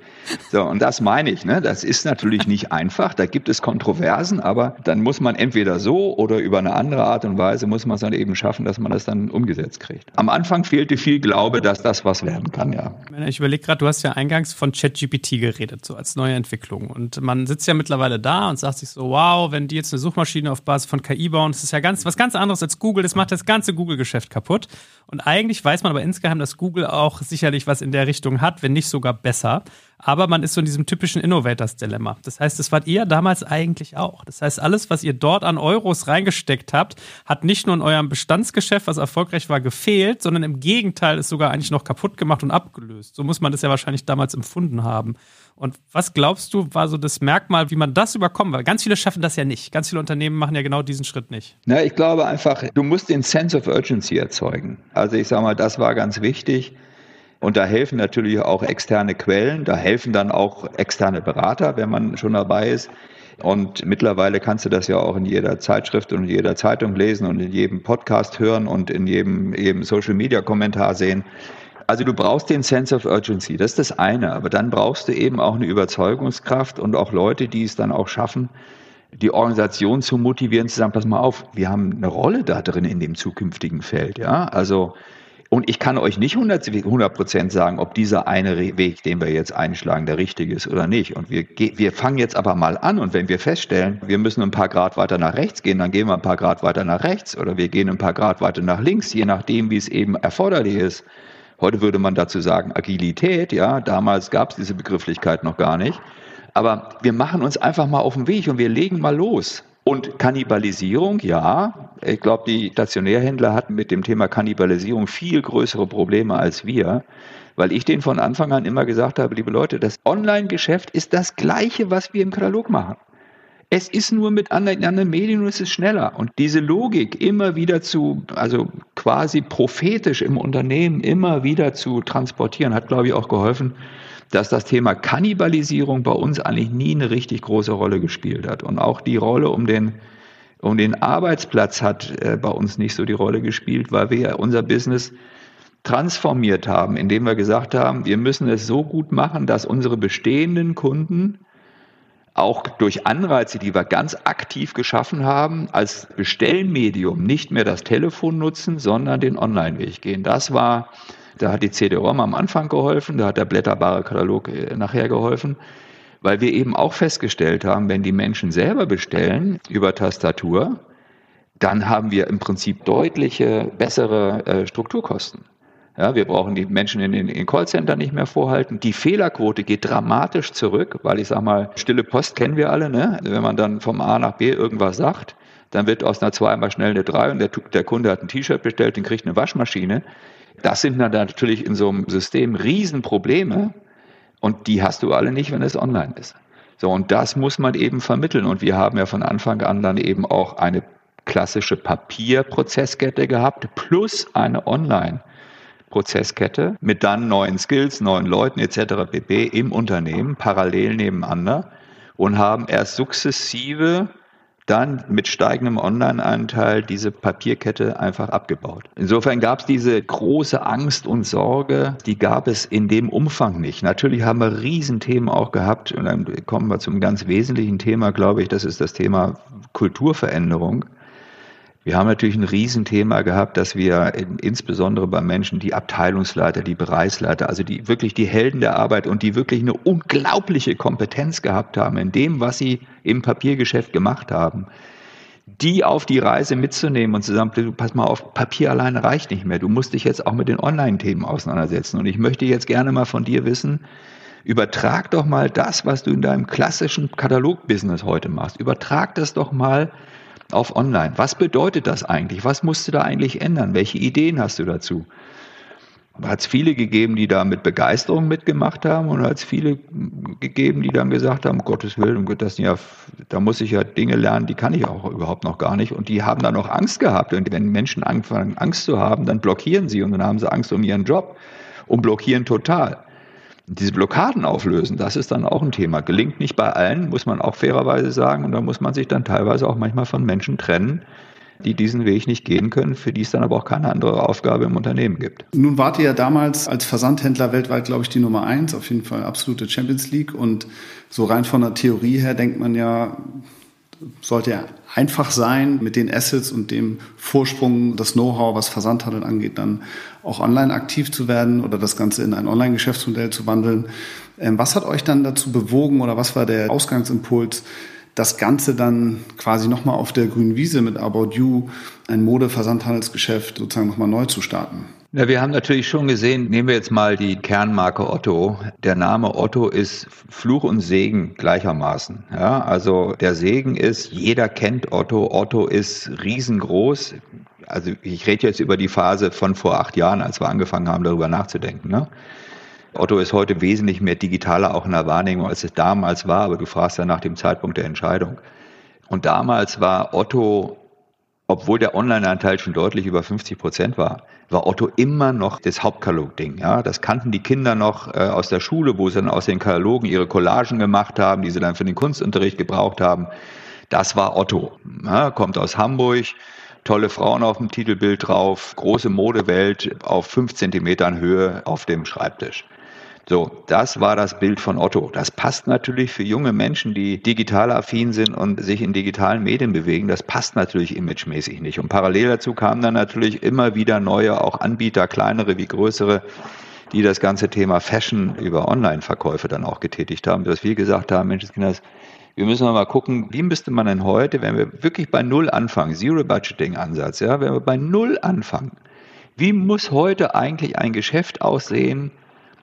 So, und das meine ich, ne? Das ist natürlich nicht einfach, da gibt es Kontroversen, aber dann muss man entweder so oder über eine andere Art und Weise muss man es dann eben schaffen, dass man das dann umgesetzt kriegt. Am Anfang fehlte viel Glaube, dass das was werden kann, ja. Ich überlege gerade, du hast ja eingangs von ChatGPT geredet, so als neue Entwicklung. Und man sitzt ja mittlerweile da und sagt sich so, wow, wenn die jetzt eine Suchmaschine auf Basis von KI bauen, das ist ja ganz was ganz anderes als Google, das macht das ganze Google-Geschäft kaputt. Und eigentlich weiß man aber insgeheim, dass Google auch sicherlich was in der Richtung hat, wenn nicht sogar besser. Aber man ist so in diesem typischen Innovators-Dilemma. Das heißt, das wart ihr damals eigentlich auch. Das heißt, alles, was ihr dort an Euros reingesteckt habt, hat nicht nur in eurem Bestandsgeschäft, was erfolgreich war, gefehlt, sondern im Gegenteil ist sogar eigentlich noch kaputt gemacht und abgelöst. So muss man das ja wahrscheinlich damals empfunden haben. Und was glaubst du, war so das Merkmal, wie man das überkommen? Weil ganz viele schaffen das ja nicht. Ganz viele Unternehmen machen ja genau diesen Schritt nicht. Na, ich glaube einfach, du musst den Sense of Urgency erzeugen. Also ich sage mal, das war ganz wichtig. Und da helfen natürlich auch externe Quellen, da helfen dann auch externe Berater, wenn man schon dabei ist. Und mittlerweile kannst du das ja auch in jeder Zeitschrift und in jeder Zeitung lesen und in jedem Podcast hören und in jedem, jedem Social-Media-Kommentar sehen. Also du brauchst den Sense of Urgency, das ist das eine, aber dann brauchst du eben auch eine Überzeugungskraft und auch Leute, die es dann auch schaffen, die Organisation zu motivieren, zu sagen, pass mal auf, wir haben eine Rolle da drin in dem zukünftigen Feld, ja, also und ich kann euch nicht 100 Prozent sagen, ob dieser eine Weg, den wir jetzt einschlagen, der richtige ist oder nicht. Und wir, wir fangen jetzt aber mal an und wenn wir feststellen, wir müssen ein paar Grad weiter nach rechts gehen, dann gehen wir ein paar Grad weiter nach rechts oder wir gehen ein paar Grad weiter nach links, je nachdem, wie es eben erforderlich ist Heute würde man dazu sagen Agilität, ja, damals gab es diese Begrifflichkeit noch gar nicht. Aber wir machen uns einfach mal auf den Weg und wir legen mal los. Und Kannibalisierung, ja, ich glaube, die Stationärhändler hatten mit dem Thema Kannibalisierung viel größere Probleme als wir, weil ich denen von Anfang an immer gesagt habe, liebe Leute, das Online-Geschäft ist das gleiche, was wir im Katalog machen. Es ist nur mit anderen, Medien und es ist schneller. Und diese Logik immer wieder zu, also quasi prophetisch im Unternehmen immer wieder zu transportieren, hat, glaube ich, auch geholfen, dass das Thema Kannibalisierung bei uns eigentlich nie eine richtig große Rolle gespielt hat. Und auch die Rolle um den, um den Arbeitsplatz hat äh, bei uns nicht so die Rolle gespielt, weil wir unser Business transformiert haben, indem wir gesagt haben, wir müssen es so gut machen, dass unsere bestehenden Kunden auch durch Anreize, die wir ganz aktiv geschaffen haben, als Bestellmedium nicht mehr das Telefon nutzen, sondern den Online-Weg gehen. Das war da hat die CD-ROM am Anfang geholfen, da hat der blätterbare Katalog äh, nachher geholfen, weil wir eben auch festgestellt haben, wenn die Menschen selber bestellen über Tastatur, dann haben wir im Prinzip deutliche bessere äh, Strukturkosten. Ja, wir brauchen die Menschen in den Callcentern nicht mehr vorhalten. Die Fehlerquote geht dramatisch zurück, weil ich sage mal, stille Post kennen wir alle. Ne? Wenn man dann vom A nach B irgendwas sagt, dann wird aus einer 2 mal schnell eine 3 und der, der Kunde hat ein T-Shirt bestellt und kriegt eine Waschmaschine. Das sind natürlich in so einem System Riesenprobleme und die hast du alle nicht, wenn es online ist. So, und das muss man eben vermitteln. Und wir haben ja von Anfang an dann eben auch eine klassische Papierprozesskette gehabt plus eine Online-Prozesskette mit dann neuen Skills, neuen Leuten etc. pp. im Unternehmen parallel nebeneinander und haben erst sukzessive dann mit steigendem Online-Anteil diese Papierkette einfach abgebaut. Insofern gab es diese große Angst und Sorge, die gab es in dem Umfang nicht. Natürlich haben wir Riesenthemen auch gehabt und dann kommen wir zum ganz wesentlichen Thema, glaube ich, das ist das Thema Kulturveränderung. Wir haben natürlich ein Riesenthema gehabt, dass wir insbesondere bei Menschen, die Abteilungsleiter, die Bereichsleiter, also die wirklich die Helden der Arbeit und die wirklich eine unglaubliche Kompetenz gehabt haben in dem, was sie im Papiergeschäft gemacht haben, die auf die Reise mitzunehmen und zu sagen, pass mal auf, Papier alleine reicht nicht mehr. Du musst dich jetzt auch mit den Online-Themen auseinandersetzen. Und ich möchte jetzt gerne mal von dir wissen, übertrag doch mal das, was du in deinem klassischen Katalog-Business heute machst. Übertrag das doch mal auf Online. Was bedeutet das eigentlich? Was musst du da eigentlich ändern? Welche Ideen hast du dazu? Hat es viele gegeben, die da mit Begeisterung mitgemacht haben und hat es viele gegeben, die dann gesagt haben, um Gottes Willen, Gottes ja, da muss ich ja Dinge lernen, die kann ich auch überhaupt noch gar nicht. Und die haben dann auch Angst gehabt. Und wenn Menschen anfangen, Angst zu haben, dann blockieren sie und dann haben sie Angst um ihren Job und blockieren total diese Blockaden auflösen, das ist dann auch ein Thema. Gelingt nicht bei allen, muss man auch fairerweise sagen. Und da muss man sich dann teilweise auch manchmal von Menschen trennen, die diesen Weg nicht gehen können, für die es dann aber auch keine andere Aufgabe im Unternehmen gibt. Nun wart ihr ja damals als Versandhändler weltweit, glaube ich, die Nummer eins, auf jeden Fall absolute Champions League. Und so rein von der Theorie her denkt man ja, sollte ja einfach sein, mit den Assets und dem Vorsprung, das Know-how, was Versandhandel angeht, dann auch online aktiv zu werden oder das Ganze in ein Online-Geschäftsmodell zu wandeln. Ähm, was hat euch dann dazu bewogen oder was war der Ausgangsimpuls, das Ganze dann quasi nochmal auf der grünen Wiese mit About You, ein Mode-Versandhandelsgeschäft sozusagen nochmal neu zu starten? Ja, wir haben natürlich schon gesehen, nehmen wir jetzt mal die Kernmarke Otto. Der Name Otto ist Fluch und Segen gleichermaßen. Ja, also der Segen ist, jeder kennt Otto. Otto ist riesengroß. Also ich rede jetzt über die Phase von vor acht Jahren, als wir angefangen haben, darüber nachzudenken. Ne? Otto ist heute wesentlich mehr digitaler auch in der Wahrnehmung, als es damals war, aber du fragst ja nach dem Zeitpunkt der Entscheidung. Und damals war Otto, obwohl der Online-Anteil schon deutlich über 50 Prozent war, war Otto immer noch das Hauptkatalog-Ding. Ja, das kannten die Kinder noch äh, aus der Schule, wo sie dann aus den Katalogen ihre Collagen gemacht haben, die sie dann für den Kunstunterricht gebraucht haben. Das war Otto. Ja, kommt aus Hamburg, tolle Frauen auf dem Titelbild drauf, große Modewelt auf fünf Zentimetern Höhe auf dem Schreibtisch. So, das war das Bild von Otto. Das passt natürlich für junge Menschen, die digital affin sind und sich in digitalen Medien bewegen. Das passt natürlich imagemäßig nicht. Und parallel dazu kamen dann natürlich immer wieder neue, auch Anbieter, kleinere wie größere, die das ganze Thema Fashion über Online-Verkäufe dann auch getätigt haben, dass wir gesagt haben, Mensch, Kinders, wir müssen mal gucken, wie müsste man denn heute, wenn wir wirklich bei Null anfangen, Zero Budgeting Ansatz, ja, wenn wir bei Null anfangen, Wie muss heute eigentlich ein Geschäft aussehen,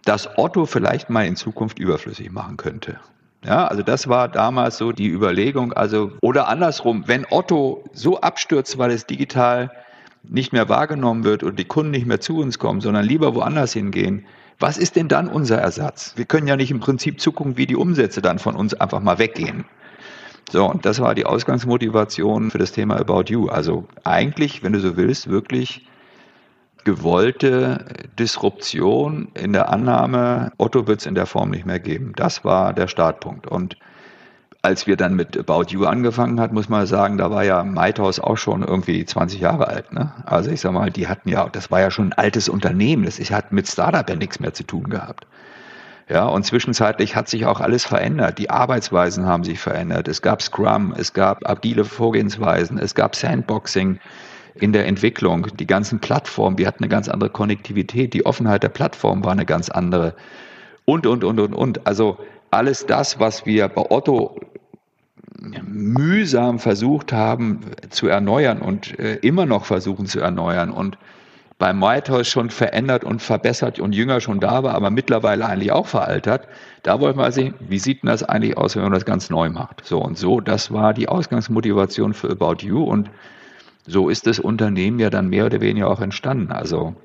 das Otto vielleicht mal in Zukunft überflüssig machen könnte? Ja, also das war damals so die Überlegung. Also, oder andersrum, wenn Otto so abstürzt, weil es digital nicht mehr wahrgenommen wird und die Kunden nicht mehr zu uns kommen, sondern lieber woanders hingehen, was ist denn dann unser Ersatz? Wir können ja nicht im Prinzip zugucken, wie die Umsätze dann von uns einfach mal weggehen. So, und das war die Ausgangsmotivation für das Thema About You. Also eigentlich, wenn du so willst, wirklich gewollte Disruption in der Annahme, Otto wird es in der Form nicht mehr geben. Das war der Startpunkt. Und als wir dann mit About You angefangen hat, muss man sagen, da war ja Maithaus auch schon irgendwie 20 Jahre alt. Ne? Also ich sag mal, die hatten ja, das war ja schon ein altes Unternehmen. Das hat mit Startup ja nichts mehr zu tun gehabt. Ja, und zwischenzeitlich hat sich auch alles verändert. Die Arbeitsweisen haben sich verändert. Es gab Scrum, es gab agile Vorgehensweisen, es gab Sandboxing in der Entwicklung, die ganzen Plattformen, wir hatten eine ganz andere Konnektivität, die Offenheit der Plattform war eine ganz andere und, und, und, und, und. Also alles das, was wir bei Otto mühsam versucht haben zu erneuern und äh, immer noch versuchen zu erneuern und beim Whitehouse schon verändert und verbessert und jünger schon da war, aber mittlerweile eigentlich auch veraltert. Da wollten wir sehen, wie sieht denn das eigentlich aus, wenn man das ganz neu macht? So und so, das war die Ausgangsmotivation für About You und so ist das Unternehmen ja dann mehr oder weniger auch entstanden. Also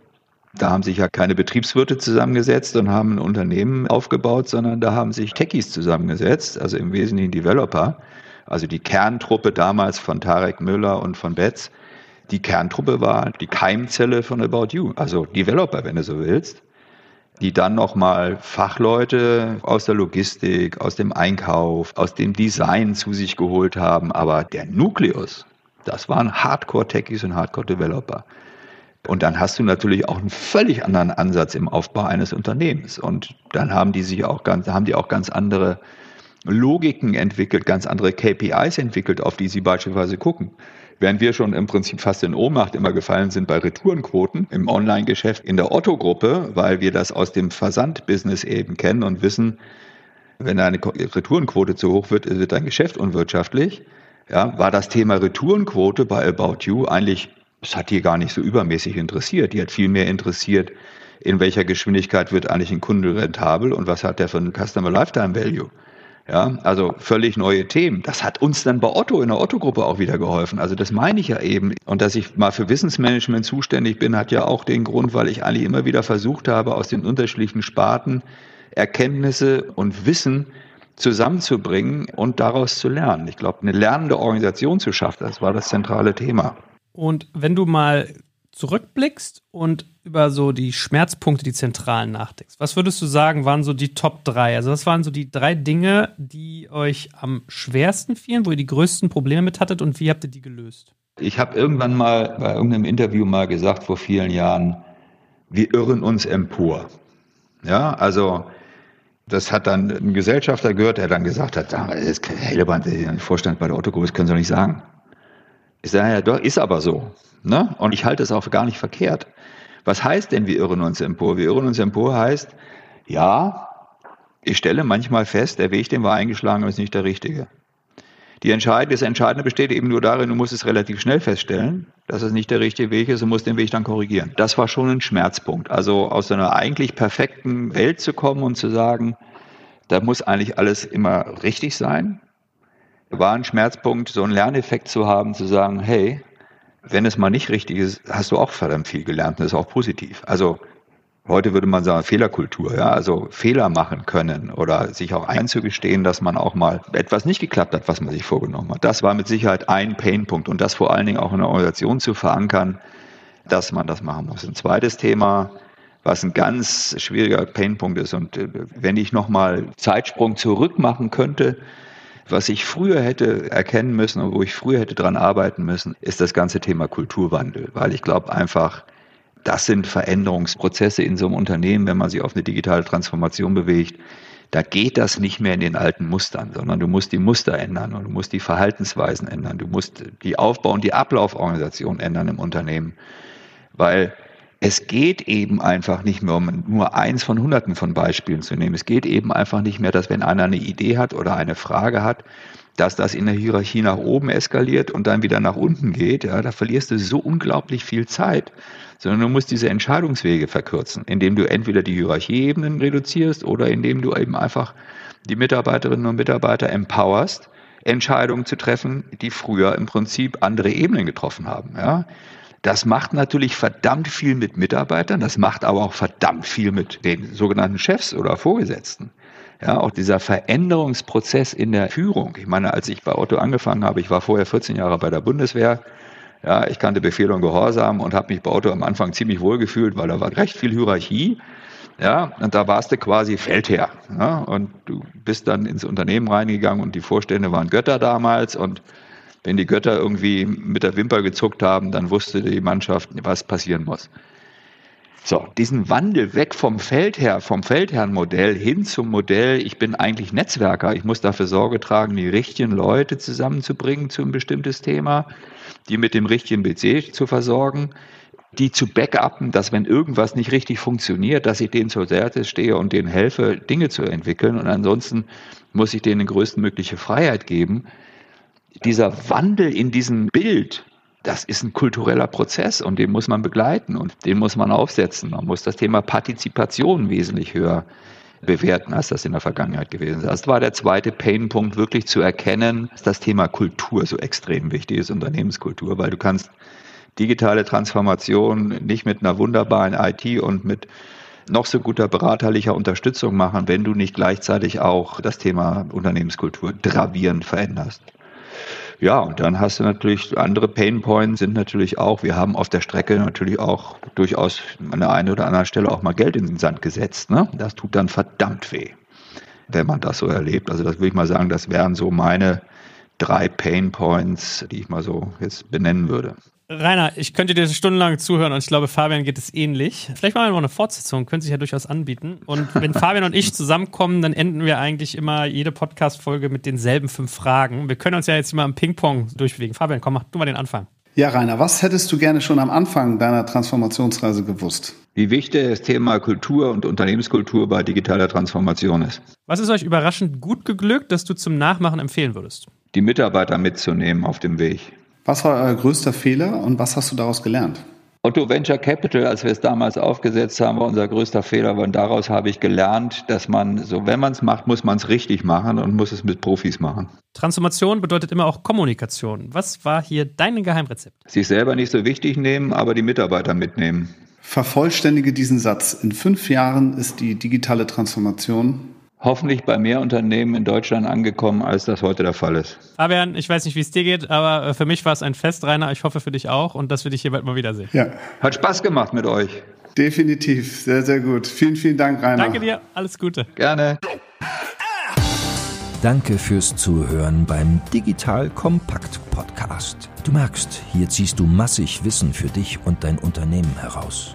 da haben sich ja keine Betriebswirte zusammengesetzt und haben ein Unternehmen aufgebaut, sondern da haben sich Techies zusammengesetzt, also im Wesentlichen Developer, also die Kerntruppe damals von Tarek Müller und von Betz. Die Kerntruppe war die Keimzelle von About You, also Developer, wenn du so willst, die dann nochmal Fachleute aus der Logistik, aus dem Einkauf, aus dem Design zu sich geholt haben. Aber der Nukleus, das waren Hardcore-Techies und Hardcore-Developer. Und dann hast du natürlich auch einen völlig anderen Ansatz im Aufbau eines Unternehmens. Und dann haben die sich auch ganz, haben die auch ganz andere Logiken entwickelt, ganz andere KPIs entwickelt, auf die sie beispielsweise gucken. Während wir schon im Prinzip fast in Ohnmacht immer gefallen sind bei Retourenquoten im Online-Geschäft in der Otto-Gruppe, weil wir das aus dem Versandbusiness eben kennen und wissen, wenn eine Retourenquote zu hoch wird, wird dein Geschäft unwirtschaftlich ja, war das Thema Retourenquote bei About You eigentlich, es hat die gar nicht so übermäßig interessiert. Die hat viel mehr interessiert, in welcher Geschwindigkeit wird eigentlich ein Kunde rentabel und was hat der für einen Customer Lifetime Value. Ja, also völlig neue Themen. Das hat uns dann bei Otto in der Otto-Gruppe auch wieder geholfen. Also das meine ich ja eben. Und dass ich mal für Wissensmanagement zuständig bin, hat ja auch den Grund, weil ich eigentlich immer wieder versucht habe, aus den unterschiedlichen Sparten Erkenntnisse und Wissen zusammenzubringen und daraus zu lernen. Ich glaube, eine lernende Organisation zu schaffen, das war das zentrale Thema. Und wenn du mal zurückblickst und über so die Schmerzpunkte, die zentralen nachdenkst, was würdest du sagen, waren so die Top 3? Also was waren so die drei Dinge, die euch am schwersten fielen, wo ihr die größten Probleme mit hattet und wie habt ihr die gelöst? Ich habe irgendwann mal bei irgendeinem Interview mal gesagt, vor vielen Jahren, wir irren uns empor. Ja, also das hat dann ein Gesellschafter gehört, der dann gesagt hat, Herr Helleband, der Vorstand bei der Otto das können Sie doch nicht sagen. Ich sage, ja, doch, ist aber so. Ne? Und ich halte es auch gar nicht verkehrt. Was heißt denn, wir irren uns empor? Wir irren uns empor heißt, ja, ich stelle manchmal fest, der Weg, den wir eingeschlagen haben, ist nicht der richtige. Die Entscheidung, das Entscheidende besteht eben nur darin, du musst es relativ schnell feststellen, dass es nicht der richtige Weg ist und musst den Weg dann korrigieren. Das war schon ein Schmerzpunkt. Also aus einer eigentlich perfekten Welt zu kommen und zu sagen, da muss eigentlich alles immer richtig sein, war ein Schmerzpunkt, so einen Lerneffekt zu haben, zu sagen, hey, wenn es mal nicht richtig ist, hast du auch verdammt viel gelernt und das ist auch positiv. Also Heute würde man sagen Fehlerkultur, ja, also Fehler machen können oder sich auch einzugestehen, dass man auch mal etwas nicht geklappt hat, was man sich vorgenommen hat. Das war mit Sicherheit ein Painpunkt und das vor allen Dingen auch in der Organisation zu verankern, dass man das machen muss. Ein zweites Thema, was ein ganz schwieriger Painpunkt ist und äh, wenn ich nochmal Zeitsprung zurück machen könnte, was ich früher hätte erkennen müssen und wo ich früher hätte dran arbeiten müssen, ist das ganze Thema Kulturwandel, weil ich glaube einfach, das sind Veränderungsprozesse in so einem Unternehmen, wenn man sich auf eine digitale Transformation bewegt. Da geht das nicht mehr in den alten Mustern, sondern du musst die Muster ändern und du musst die Verhaltensweisen ändern. Du musst die Aufbau- und die Ablauforganisation ändern im Unternehmen. Weil es geht eben einfach nicht mehr, um nur eins von hunderten von Beispielen zu nehmen. Es geht eben einfach nicht mehr, dass wenn einer eine Idee hat oder eine Frage hat, dass das in der Hierarchie nach oben eskaliert und dann wieder nach unten geht. Ja, da verlierst du so unglaublich viel Zeit, sondern du musst diese Entscheidungswege verkürzen, indem du entweder die Hierarchieebenen reduzierst oder indem du eben einfach die Mitarbeiterinnen und Mitarbeiter empowerst, Entscheidungen zu treffen, die früher im Prinzip andere Ebenen getroffen haben. Ja. Das macht natürlich verdammt viel mit Mitarbeitern, das macht aber auch verdammt viel mit den sogenannten Chefs oder Vorgesetzten. Ja, auch dieser Veränderungsprozess in der Führung. Ich meine, als ich bei Otto angefangen habe, ich war vorher 14 Jahre bei der Bundeswehr. Ja, ich kannte Befehl und Gehorsam und habe mich bei Otto am Anfang ziemlich wohl gefühlt, weil da war recht viel Hierarchie. Ja, und da warst du quasi Feldherr. Ja, und du bist dann ins Unternehmen reingegangen und die Vorstände waren Götter damals und wenn die Götter irgendwie mit der Wimper gezuckt haben, dann wusste die Mannschaft, was passieren muss. So, diesen Wandel weg vom Feldherr, vom Feldherrnmodell hin zum Modell, ich bin eigentlich Netzwerker, ich muss dafür Sorge tragen, die richtigen Leute zusammenzubringen zu ein bestimmtes Thema, die mit dem richtigen Budget zu versorgen, die zu backuppen, dass wenn irgendwas nicht richtig funktioniert, dass ich denen zur Seite stehe und denen helfe, Dinge zu entwickeln und ansonsten muss ich denen größtmögliche Freiheit geben, dieser Wandel in diesem Bild, das ist ein kultureller Prozess und den muss man begleiten und den muss man aufsetzen. Man muss das Thema Partizipation wesentlich höher bewerten, als das in der Vergangenheit gewesen ist. Das war der zweite Painpunkt, wirklich zu erkennen, dass das Thema Kultur so extrem wichtig ist, Unternehmenskultur, weil du kannst digitale Transformation nicht mit einer wunderbaren IT und mit noch so guter beraterlicher Unterstützung machen, wenn du nicht gleichzeitig auch das Thema Unternehmenskultur gravierend veränderst. Ja, und dann hast du natürlich andere Pain Points sind natürlich auch, wir haben auf der Strecke natürlich auch durchaus an der einen oder anderen Stelle auch mal Geld in den Sand gesetzt. Ne? Das tut dann verdammt weh, wenn man das so erlebt. Also das würde ich mal sagen, das wären so meine drei Pain Points, die ich mal so jetzt benennen würde. Rainer, ich könnte dir stundenlang zuhören und ich glaube, Fabian geht es ähnlich. Vielleicht machen wir noch eine Fortsetzung, könnte sich ja durchaus anbieten. Und wenn Fabian und ich zusammenkommen, dann enden wir eigentlich immer jede Podcast-Folge mit denselben fünf Fragen. Wir können uns ja jetzt mal im Ping-Pong durchbewegen. Fabian, komm, mach du mal den Anfang. Ja, Rainer, was hättest du gerne schon am Anfang deiner Transformationsreise gewusst? Wie wichtig das Thema Kultur und Unternehmenskultur bei digitaler Transformation ist. Was ist euch überraschend gut geglückt, dass du zum Nachmachen empfehlen würdest? Die Mitarbeiter mitzunehmen auf dem Weg. Was war euer größter Fehler und was hast du daraus gelernt? Otto Venture Capital, als wir es damals aufgesetzt haben, war unser größter Fehler, weil daraus habe ich gelernt, dass man, so wenn man es macht, muss man es richtig machen und muss es mit Profis machen. Transformation bedeutet immer auch Kommunikation. Was war hier dein Geheimrezept? Sich selber nicht so wichtig nehmen, aber die Mitarbeiter mitnehmen. Vervollständige diesen Satz. In fünf Jahren ist die digitale Transformation hoffentlich bei mehr Unternehmen in Deutschland angekommen, als das heute der Fall ist. Fabian, ich weiß nicht, wie es dir geht, aber äh, für mich war es ein Fest, Rainer. Ich hoffe für dich auch und dass wir dich hier bald mal wiedersehen. Ja. Hat Spaß gemacht mit euch. Definitiv, sehr, sehr gut. Vielen, vielen Dank, Rainer. Danke dir, alles Gute. Gerne. Danke fürs Zuhören beim Digital Kompakt Podcast. Du merkst, hier ziehst du massig Wissen für dich und dein Unternehmen heraus.